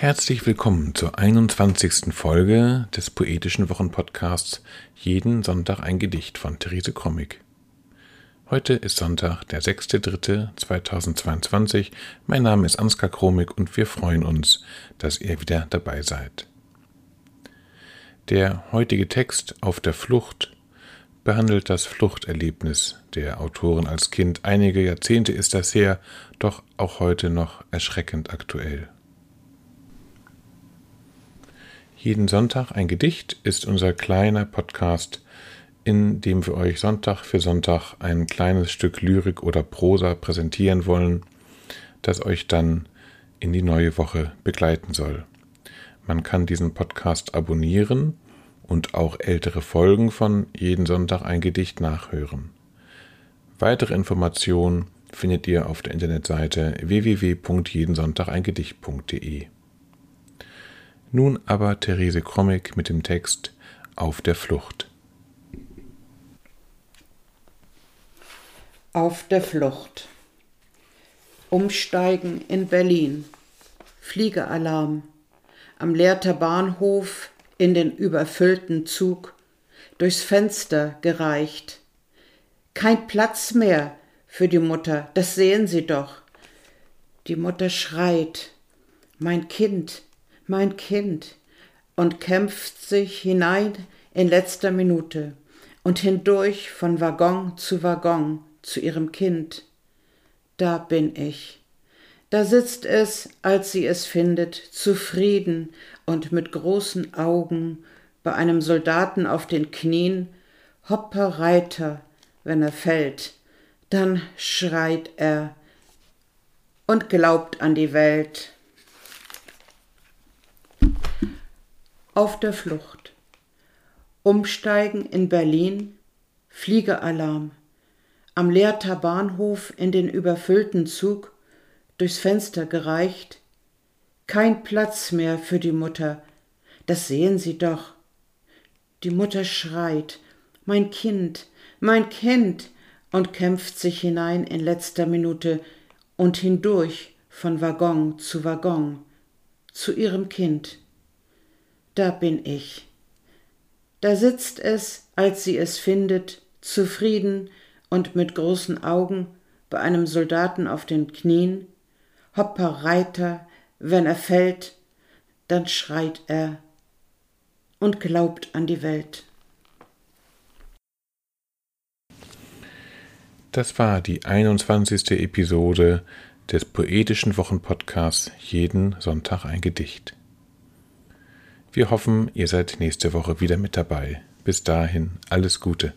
Herzlich willkommen zur 21. Folge des poetischen Wochenpodcasts Jeden Sonntag ein Gedicht von Therese Krommig. Heute ist Sonntag, der 6.3.2022. Mein Name ist Ansgar Kromig und wir freuen uns, dass ihr wieder dabei seid. Der heutige Text Auf der Flucht behandelt das Fluchterlebnis der Autorin als Kind. Einige Jahrzehnte ist das her, doch auch heute noch erschreckend aktuell. Jeden Sonntag ein Gedicht ist unser kleiner Podcast, in dem wir euch Sonntag für Sonntag ein kleines Stück Lyrik oder Prosa präsentieren wollen, das euch dann in die neue Woche begleiten soll. Man kann diesen Podcast abonnieren und auch ältere Folgen von Jeden Sonntag ein Gedicht nachhören. Weitere Informationen findet ihr auf der Internetseite www.jedensonntageingedicht.de. Nun aber Therese Krommig mit dem Text Auf der Flucht. Auf der Flucht. Umsteigen in Berlin. Fliegealarm. Am Lehrter Bahnhof in den überfüllten Zug. Durchs Fenster gereicht. Kein Platz mehr für die Mutter, das sehen Sie doch. Die Mutter schreit. Mein Kind, mein Kind, und kämpft sich hinein in letzter Minute und hindurch von Waggon zu Waggon zu ihrem Kind. Da bin ich. Da sitzt es, als sie es findet, zufrieden und mit großen Augen bei einem Soldaten auf den Knien, Hopper Reiter, wenn er fällt, dann schreit er und glaubt an die Welt. Auf der Flucht. Umsteigen in Berlin. Fliegealarm. Am Lehrter Bahnhof in den überfüllten Zug. Durchs Fenster gereicht. Kein Platz mehr für die Mutter. Das sehen Sie doch. Die Mutter schreit. Mein Kind, mein Kind, und kämpft sich hinein in letzter Minute und hindurch von Waggon zu Waggon zu ihrem Kind da bin ich. Da sitzt es, als sie es findet, zufrieden und mit großen Augen bei einem Soldaten auf den Knien, Hopper Reiter, wenn er fällt, dann schreit er und glaubt an die Welt. Das war die 21. Episode des poetischen Wochenpodcasts Jeden Sonntag ein Gedicht. Wir hoffen, ihr seid nächste Woche wieder mit dabei. Bis dahin, alles Gute.